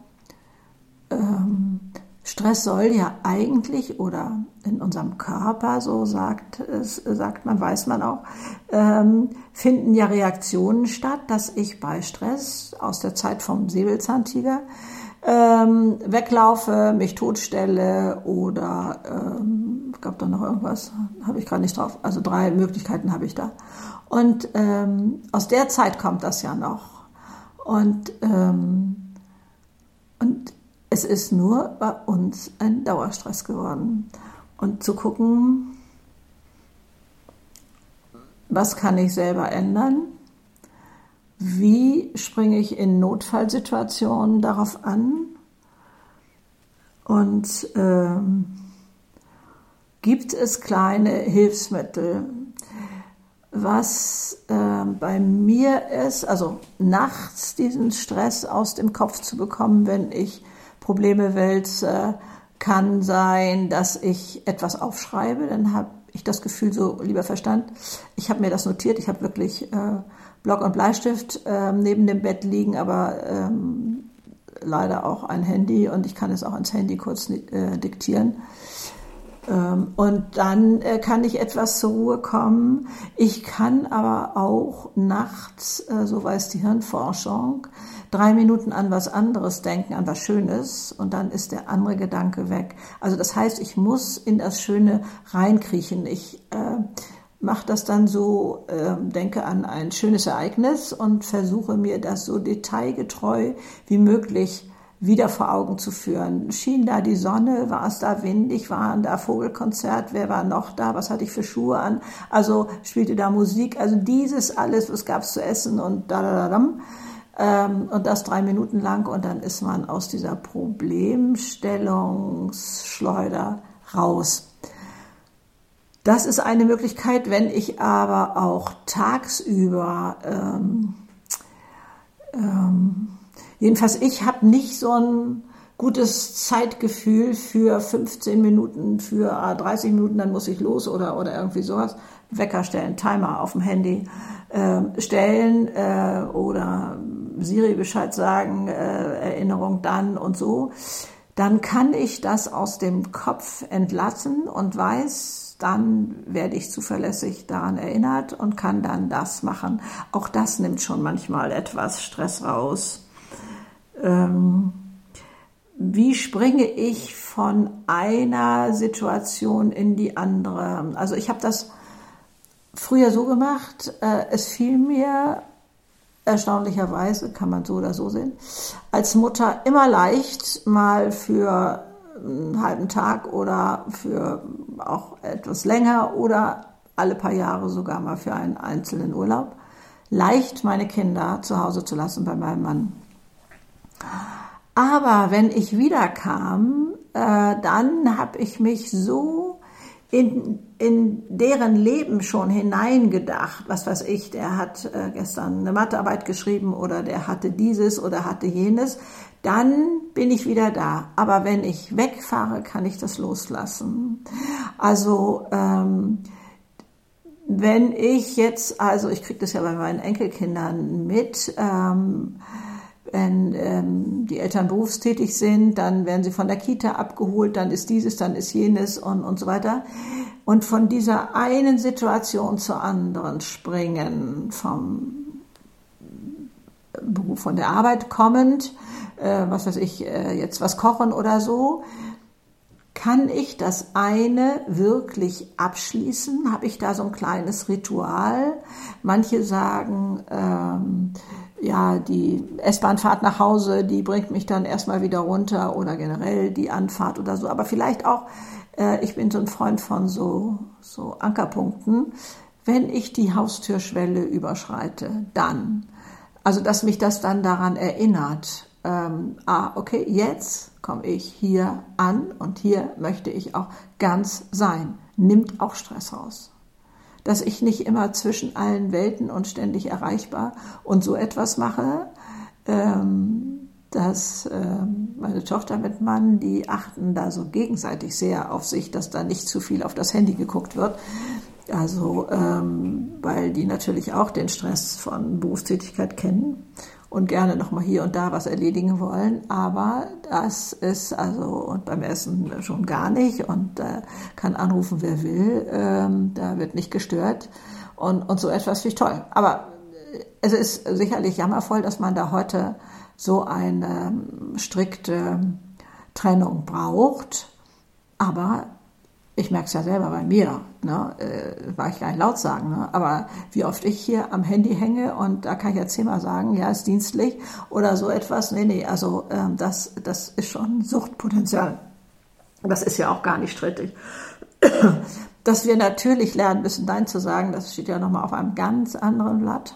ähm, Stress soll ja eigentlich oder in unserem Körper, so sagt es, sagt man, weiß man auch, ähm, finden ja Reaktionen statt, dass ich bei Stress aus der Zeit vom Säbelzahntiger ähm, weglaufe, mich totstelle oder ähm, gab da noch irgendwas, habe ich gerade nicht drauf. Also drei Möglichkeiten habe ich da. Und ähm, aus der Zeit kommt das ja noch. Und, ähm, und es ist nur bei uns ein Dauerstress geworden. Und zu gucken, was kann ich selber ändern? Wie springe ich in Notfallsituationen darauf an? Und ähm, gibt es kleine Hilfsmittel? Was äh, bei mir ist, also nachts diesen Stress aus dem Kopf zu bekommen, wenn ich Probleme wälze, kann sein, dass ich etwas aufschreibe, dann habe ich das Gefühl, so lieber Verstand, ich habe mir das notiert, ich habe wirklich äh, Block und Bleistift äh, neben dem Bett liegen, aber ähm, leider auch ein Handy und ich kann es auch ins Handy kurz äh, diktieren. Ähm, und dann äh, kann ich etwas zur Ruhe kommen. Ich kann aber auch nachts, äh, so weiß die Hirnforschung, drei Minuten an was anderes denken, an was Schönes und dann ist der andere Gedanke weg. Also das heißt, ich muss in das Schöne reinkriechen. Ich äh, mache das dann so, äh, denke an ein schönes Ereignis und versuche mir das so detailgetreu wie möglich wieder vor Augen zu führen. Schien da die Sonne? War es da windig? War da Vogelkonzert? Wer war noch da? Was hatte ich für Schuhe an? Also spielte da Musik? Also dieses alles, was gab es zu essen und da, da, da, da. Ähm, und das drei Minuten lang und dann ist man aus dieser Problemstellungsschleuder raus. Das ist eine Möglichkeit, wenn ich aber auch tagsüber ähm, ähm, Jedenfalls, ich habe nicht so ein gutes Zeitgefühl für 15 Minuten, für 30 ah, Minuten, dann muss ich los oder, oder irgendwie sowas. Wecker stellen, Timer auf dem Handy äh, stellen äh, oder Siri Bescheid sagen, äh, Erinnerung dann und so. Dann kann ich das aus dem Kopf entlassen und weiß, dann werde ich zuverlässig daran erinnert und kann dann das machen. Auch das nimmt schon manchmal etwas Stress raus. Ähm, wie springe ich von einer Situation in die andere? Also ich habe das früher so gemacht, äh, es fiel mir erstaunlicherweise, kann man so oder so sehen, als Mutter immer leicht mal für einen halben Tag oder für auch etwas länger oder alle paar Jahre sogar mal für einen einzelnen Urlaub, leicht meine Kinder zu Hause zu lassen bei meinem Mann. Aber wenn ich wiederkam, äh, dann habe ich mich so in, in deren Leben schon hineingedacht. Was weiß ich, der hat äh, gestern eine Mathearbeit geschrieben oder der hatte dieses oder hatte jenes. Dann bin ich wieder da. Aber wenn ich wegfahre, kann ich das loslassen. Also ähm, wenn ich jetzt, also ich kriege das ja bei meinen Enkelkindern mit, ähm, wenn ähm, die Eltern berufstätig sind, dann werden sie von der Kita abgeholt, dann ist dieses, dann ist jenes und, und so weiter. Und von dieser einen Situation zur anderen springen, vom Beruf von der Arbeit kommend, äh, was weiß ich, äh, jetzt was kochen oder so, kann ich das eine wirklich abschließen? Habe ich da so ein kleines Ritual? Manche sagen, ähm, ja, die S-Bahnfahrt nach Hause, die bringt mich dann erstmal wieder runter oder generell die Anfahrt oder so. Aber vielleicht auch, äh, ich bin so ein Freund von so, so Ankerpunkten. Wenn ich die Haustürschwelle überschreite, dann. Also, dass mich das dann daran erinnert, ähm, ah, okay, jetzt komme ich hier an und hier möchte ich auch ganz sein. Nimmt auch Stress raus dass ich nicht immer zwischen allen Welten und ständig erreichbar und so etwas mache. Ähm, dass ähm, meine Tochter mit Mann, die achten da so gegenseitig sehr auf sich, dass da nicht zu viel auf das Handy geguckt wird. Also, ähm, weil die natürlich auch den Stress von Berufstätigkeit kennen und gerne nochmal hier und da was erledigen wollen. Aber das ist also, und beim Essen schon gar nicht und äh, kann anrufen, wer will. Ähm, da wird nicht gestört. Und, und so etwas finde ich toll. Aber es ist sicherlich jammervoll, dass man da heute so eine ähm, strikte Trennung braucht. Aber ich merke es ja selber bei mir, ne, äh, war ich gar nicht laut sagen, ne, aber wie oft ich hier am Handy hänge und da kann ich ja zehnmal sagen, ja, ist dienstlich oder so etwas. Nee, nee, also ähm, das, das ist schon Suchtpotenzial. Das ist ja auch gar nicht strittig. Dass wir natürlich lernen müssen, Nein zu sagen, das steht ja nochmal auf einem ganz anderen Blatt.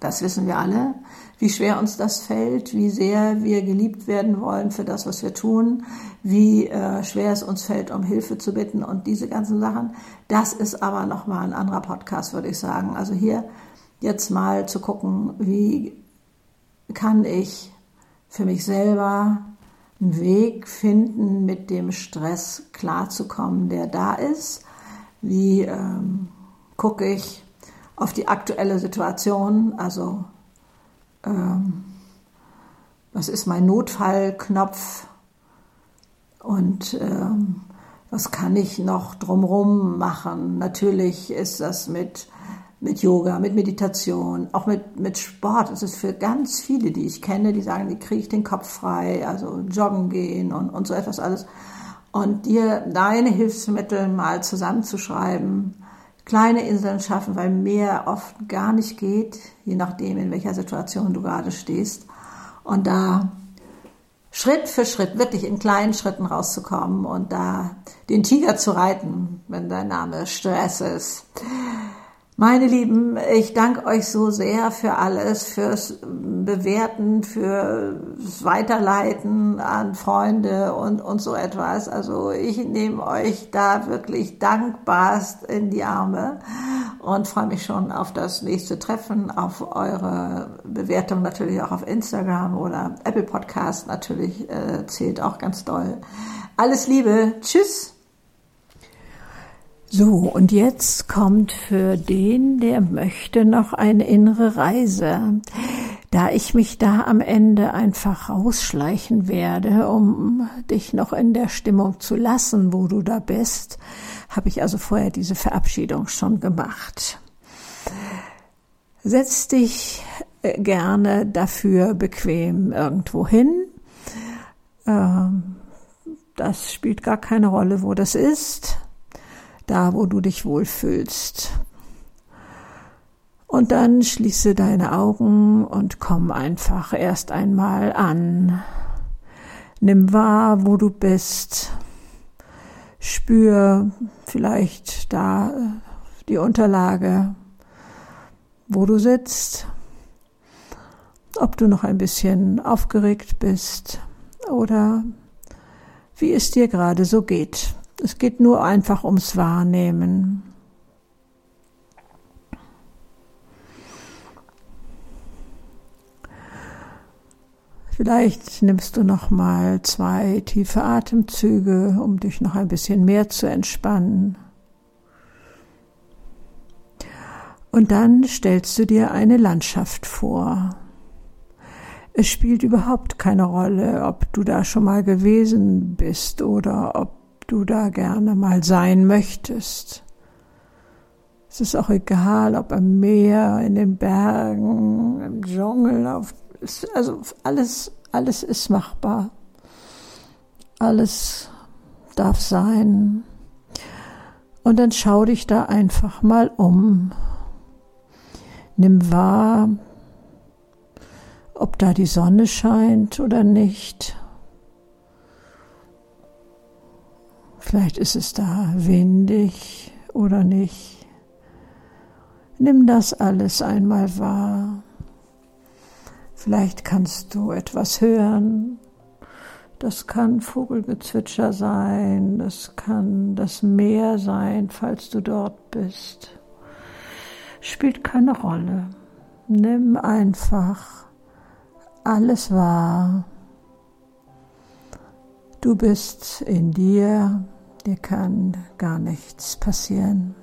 Das wissen wir alle, wie schwer uns das fällt, wie sehr wir geliebt werden wollen für das, was wir tun, wie äh, schwer es uns fällt, um Hilfe zu bitten und diese ganzen Sachen. Das ist aber nochmal ein anderer Podcast, würde ich sagen. Also hier jetzt mal zu gucken, wie kann ich für mich selber einen Weg finden, mit dem Stress klarzukommen, der da ist. Wie ähm, gucke ich, auf die aktuelle Situation, also ähm, was ist mein Notfallknopf und ähm, was kann ich noch drumherum machen. Natürlich ist das mit, mit Yoga, mit Meditation, auch mit, mit Sport. Es ist für ganz viele, die ich kenne, die sagen, die kriege ich den Kopf frei, also joggen gehen und, und so etwas alles. Und dir deine Hilfsmittel mal zusammenzuschreiben, kleine Inseln schaffen, weil mehr oft gar nicht geht, je nachdem, in welcher Situation du gerade stehst. Und da Schritt für Schritt, wirklich in kleinen Schritten rauszukommen und da den Tiger zu reiten, wenn dein Name Stress ist. Meine Lieben, ich danke euch so sehr für alles, fürs Bewerten, fürs Weiterleiten an Freunde und, und so etwas. Also ich nehme euch da wirklich dankbarst in die Arme und freue mich schon auf das nächste Treffen, auf eure Bewertung natürlich auch auf Instagram oder Apple Podcast natürlich äh, zählt auch ganz doll. Alles Liebe, tschüss. So, und jetzt kommt für den, der möchte, noch eine innere Reise. Da ich mich da am Ende einfach rausschleichen werde, um dich noch in der Stimmung zu lassen, wo du da bist, habe ich also vorher diese Verabschiedung schon gemacht. Setz dich äh, gerne dafür bequem irgendwo hin. Ähm, das spielt gar keine Rolle, wo das ist. Da, wo du dich wohlfühlst. Und dann schließe deine Augen und komm einfach erst einmal an. Nimm wahr, wo du bist. Spür vielleicht da die Unterlage, wo du sitzt. Ob du noch ein bisschen aufgeregt bist oder wie es dir gerade so geht. Es geht nur einfach ums Wahrnehmen. Vielleicht nimmst du noch mal zwei tiefe Atemzüge, um dich noch ein bisschen mehr zu entspannen. Und dann stellst du dir eine Landschaft vor. Es spielt überhaupt keine Rolle, ob du da schon mal gewesen bist oder ob du da gerne mal sein möchtest. Es ist auch egal, ob am Meer, in den Bergen, im Dschungel, auf also alles, alles ist machbar. Alles darf sein. Und dann schau dich da einfach mal um. Nimm wahr, ob da die Sonne scheint oder nicht. Vielleicht ist es da windig oder nicht. Nimm das alles einmal wahr. Vielleicht kannst du etwas hören. Das kann Vogelgezwitscher sein, das kann das Meer sein, falls du dort bist. Spielt keine Rolle. Nimm einfach alles wahr. Du bist in dir, dir kann gar nichts passieren.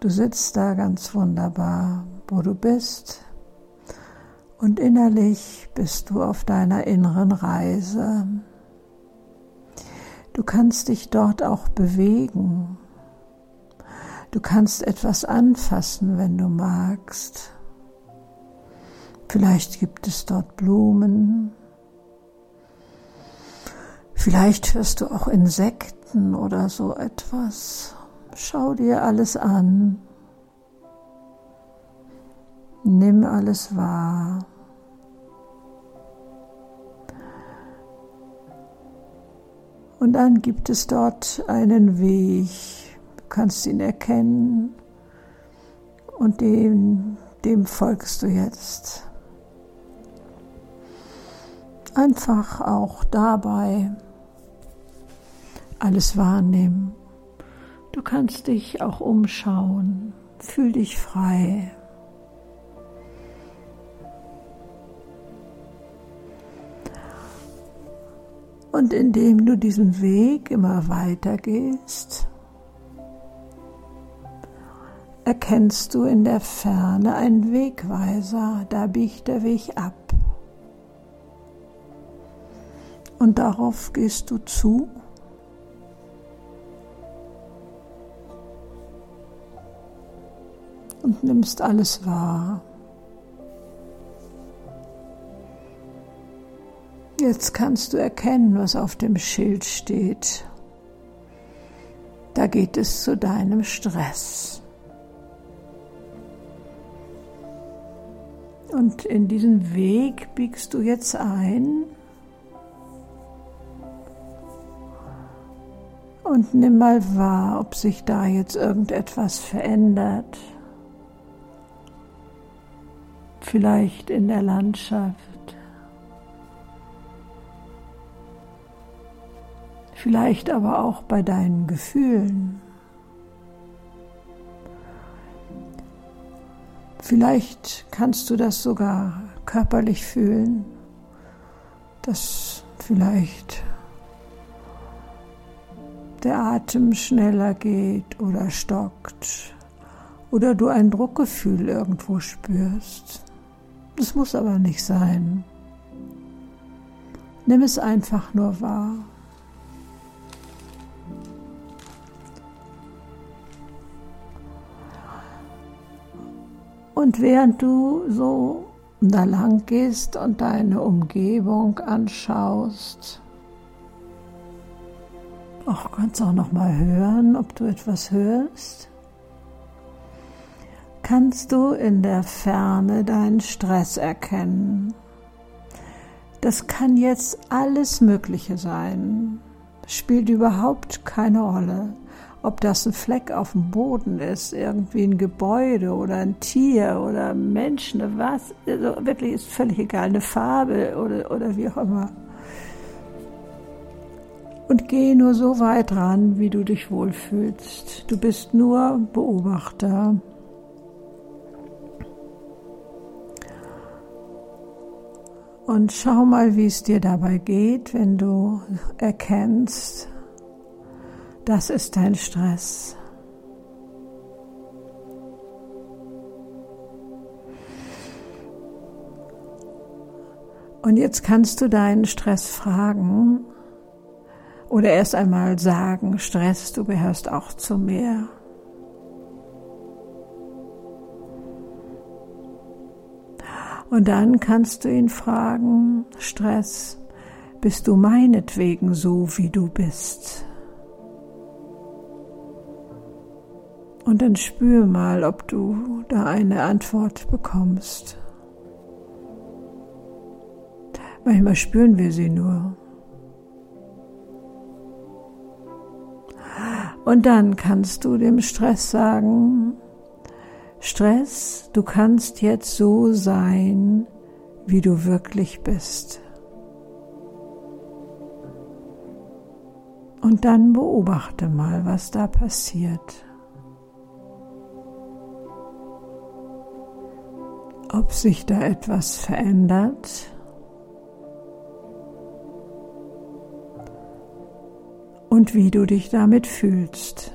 Du sitzt da ganz wunderbar, wo du bist und innerlich bist du auf deiner inneren Reise. Du kannst dich dort auch bewegen. Du kannst etwas anfassen, wenn du magst. Vielleicht gibt es dort Blumen. Vielleicht hörst du auch Insekten oder so etwas. Schau dir alles an. Nimm alles wahr. Und dann gibt es dort einen Weg, du kannst ihn erkennen und dem, dem folgst du jetzt. Einfach auch dabei alles wahrnehmen. Du kannst dich auch umschauen, fühl dich frei. Und indem du diesen Weg immer weiter gehst, erkennst du in der Ferne einen Wegweiser, da biegt der Weg ab. Und darauf gehst du zu. Und nimmst alles wahr. Jetzt kannst du erkennen, was auf dem Schild steht. Da geht es zu deinem Stress. Und in diesen Weg biegst du jetzt ein und nimm mal wahr, ob sich da jetzt irgendetwas verändert. Vielleicht in der Landschaft vielleicht aber auch bei deinen Gefühlen. Vielleicht kannst du das sogar körperlich fühlen, dass vielleicht der Atem schneller geht oder stockt oder du ein Druckgefühl irgendwo spürst. Das muss aber nicht sein. Nimm es einfach nur wahr. Und während du so da lang gehst und deine Umgebung anschaust, auch kannst auch noch mal hören, ob du etwas hörst. Kannst du in der Ferne deinen Stress erkennen? Das kann jetzt alles Mögliche sein. Spielt überhaupt keine Rolle. Ob das ein Fleck auf dem Boden ist, irgendwie ein Gebäude oder ein Tier oder Menschen, was, also wirklich ist völlig egal, eine Farbe oder, oder wie auch immer. Und geh nur so weit ran, wie du dich wohlfühlst. Du bist nur Beobachter. Und schau mal, wie es dir dabei geht, wenn du erkennst, das ist dein Stress. Und jetzt kannst du deinen Stress fragen oder erst einmal sagen, Stress, du gehörst auch zu mir. Und dann kannst du ihn fragen, Stress, bist du meinetwegen so, wie du bist? Und dann spür mal, ob du da eine Antwort bekommst. Manchmal spüren wir sie nur. Und dann kannst du dem Stress sagen, Stress, du kannst jetzt so sein, wie du wirklich bist. Und dann beobachte mal, was da passiert. ob sich da etwas verändert. Und wie du dich damit fühlst.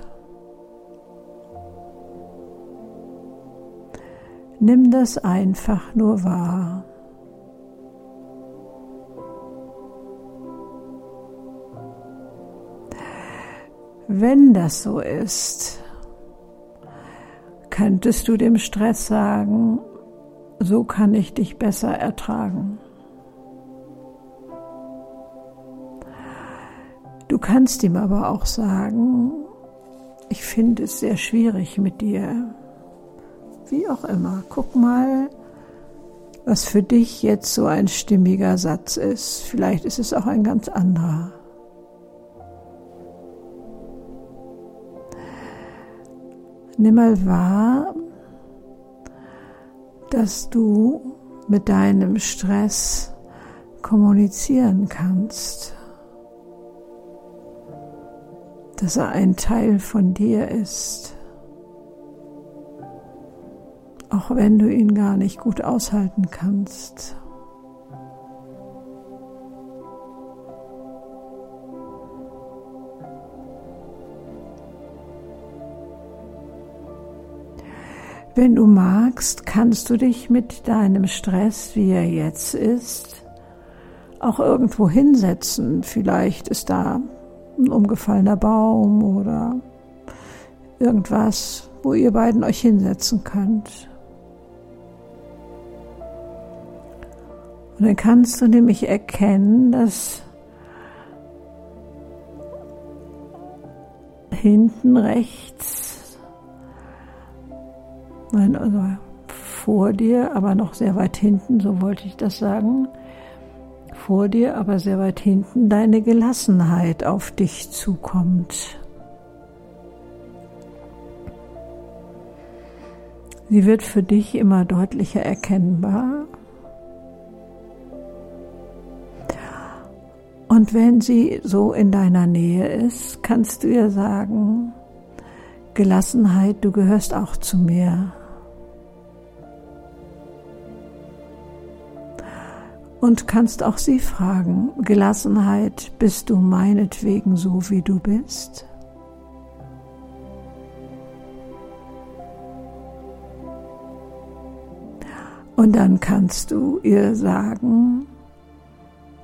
Nimm das einfach nur wahr. Wenn das so ist, könntest du dem Stress sagen, so kann ich dich besser ertragen. Du kannst ihm aber auch sagen, ich finde es sehr schwierig mit dir. Wie auch immer, guck mal, was für dich jetzt so ein stimmiger Satz ist. Vielleicht ist es auch ein ganz anderer. Nimm mal wahr, dass du mit deinem Stress kommunizieren kannst, dass er ein Teil von dir ist, auch wenn du ihn gar nicht gut aushalten kannst. Wenn du magst, kannst du dich mit deinem Stress, wie er jetzt ist, auch irgendwo hinsetzen. Vielleicht ist da ein umgefallener Baum oder irgendwas, wo ihr beiden euch hinsetzen könnt. Und dann kannst du nämlich erkennen, dass hinten rechts Nein, also vor dir, aber noch sehr weit hinten, so wollte ich das sagen. Vor dir, aber sehr weit hinten, deine Gelassenheit auf dich zukommt. Sie wird für dich immer deutlicher erkennbar. Und wenn sie so in deiner Nähe ist, kannst du ihr sagen, Gelassenheit, du gehörst auch zu mir. Und kannst auch sie fragen, Gelassenheit, bist du meinetwegen so, wie du bist? Und dann kannst du ihr sagen,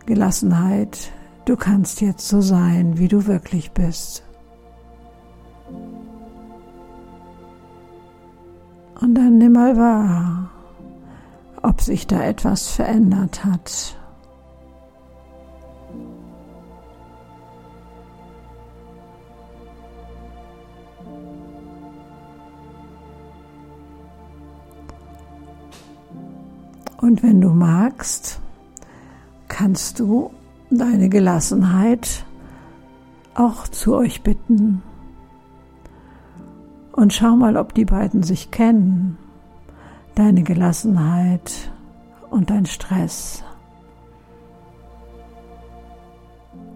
Gelassenheit, du kannst jetzt so sein, wie du wirklich bist. Und dann nimm mal wahr, ob sich da etwas verändert hat. Und wenn du magst, kannst du deine Gelassenheit auch zu euch bitten. Und schau mal, ob die beiden sich kennen. Deine Gelassenheit und dein Stress.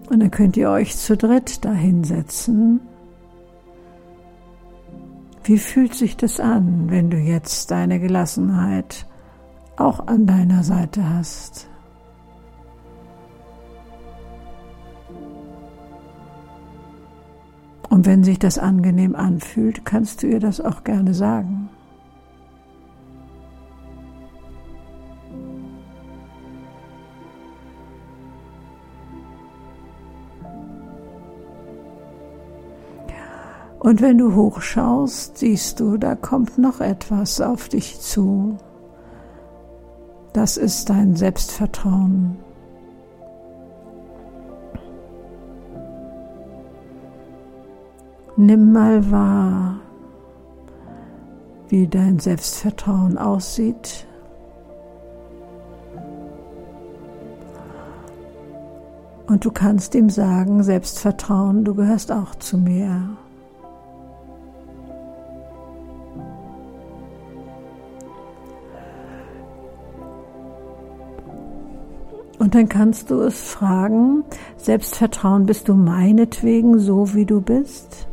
Und dann könnt ihr euch zu dritt dahinsetzen. Wie fühlt sich das an, wenn du jetzt deine Gelassenheit auch an deiner Seite hast. Und wenn sich das angenehm anfühlt, kannst du ihr das auch gerne sagen. Und wenn du hochschaust, siehst du, da kommt noch etwas auf dich zu. Das ist dein Selbstvertrauen. Nimm mal wahr, wie dein Selbstvertrauen aussieht. Und du kannst ihm sagen, Selbstvertrauen, du gehörst auch zu mir. Und dann kannst du es fragen, Selbstvertrauen, bist du meinetwegen so, wie du bist?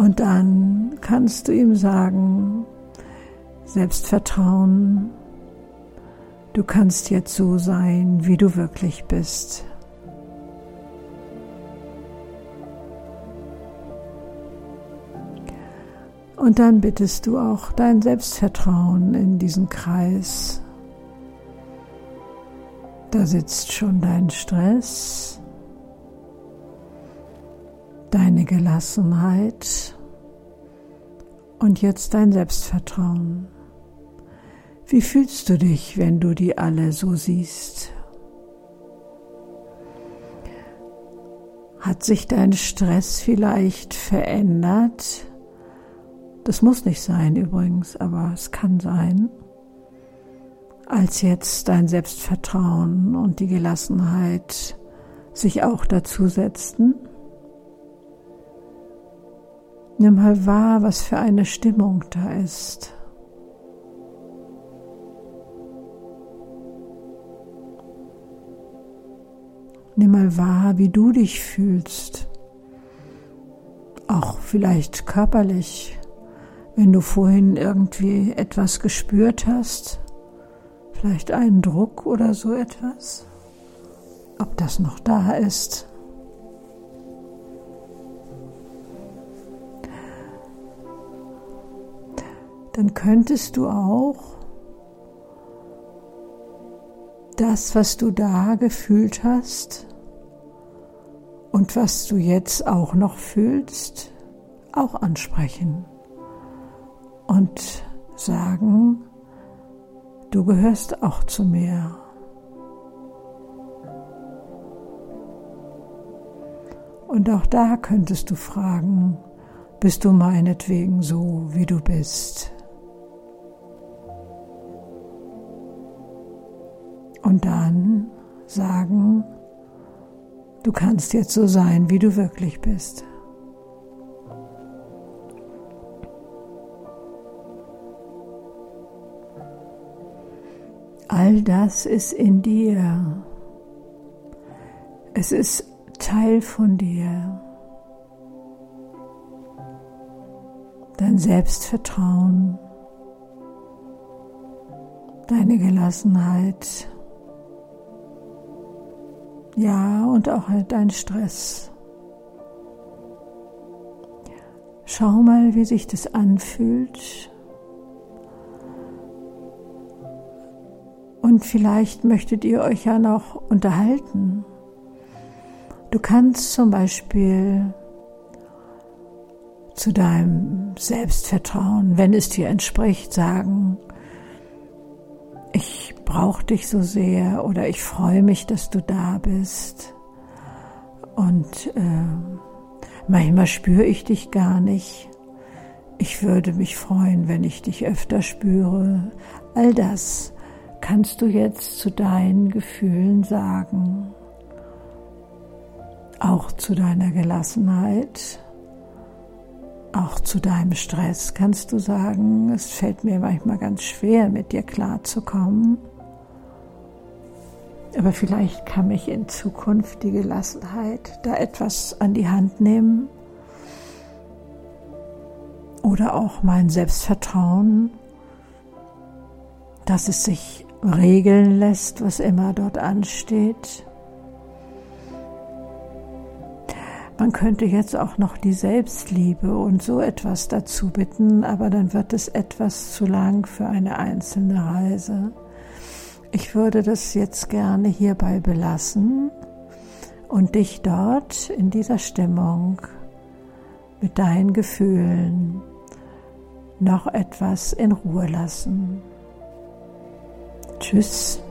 Und dann kannst du ihm sagen, Selbstvertrauen, du kannst jetzt so sein, wie du wirklich bist. Und dann bittest du auch dein Selbstvertrauen in diesen Kreis. Da sitzt schon dein Stress, deine Gelassenheit und jetzt dein Selbstvertrauen. Wie fühlst du dich, wenn du die alle so siehst? Hat sich dein Stress vielleicht verändert? Das muss nicht sein übrigens, aber es kann sein, als jetzt dein Selbstvertrauen und die Gelassenheit sich auch dazu setzten. Nimm mal wahr, was für eine Stimmung da ist. Nimm mal wahr, wie du dich fühlst. Auch vielleicht körperlich. Wenn du vorhin irgendwie etwas gespürt hast, vielleicht einen Druck oder so etwas, ob das noch da ist. Dann könntest du auch das, was du da gefühlt hast und was du jetzt auch noch fühlst, auch ansprechen und sagen, du gehörst auch zu mir. Und auch da könntest du fragen, bist du meinetwegen so, wie du bist? Und dann sagen, du kannst jetzt so sein, wie du wirklich bist. All das ist in dir. Es ist Teil von dir. Selbstvertrauen, deine Gelassenheit, ja, und auch dein Stress. Schau mal, wie sich das anfühlt. Und vielleicht möchtet ihr euch ja noch unterhalten. Du kannst zum Beispiel zu deinem Selbstvertrauen, wenn es dir entspricht, sagen, ich brauche dich so sehr oder ich freue mich, dass du da bist. Und äh, manchmal spüre ich dich gar nicht. Ich würde mich freuen, wenn ich dich öfter spüre. All das kannst du jetzt zu deinen Gefühlen sagen auch zu deiner Gelassenheit, auch zu deinem Stress kannst du sagen, es fällt mir manchmal ganz schwer, mit dir klarzukommen. Aber vielleicht kann mich in Zukunft die Gelassenheit da etwas an die Hand nehmen. Oder auch mein Selbstvertrauen, dass es sich regeln lässt, was immer dort ansteht. Man könnte jetzt auch noch die Selbstliebe und so etwas dazu bitten, aber dann wird es etwas zu lang für eine einzelne Reise. Ich würde das jetzt gerne hierbei belassen und dich dort in dieser Stimmung mit deinen Gefühlen noch etwas in Ruhe lassen. Tschüss.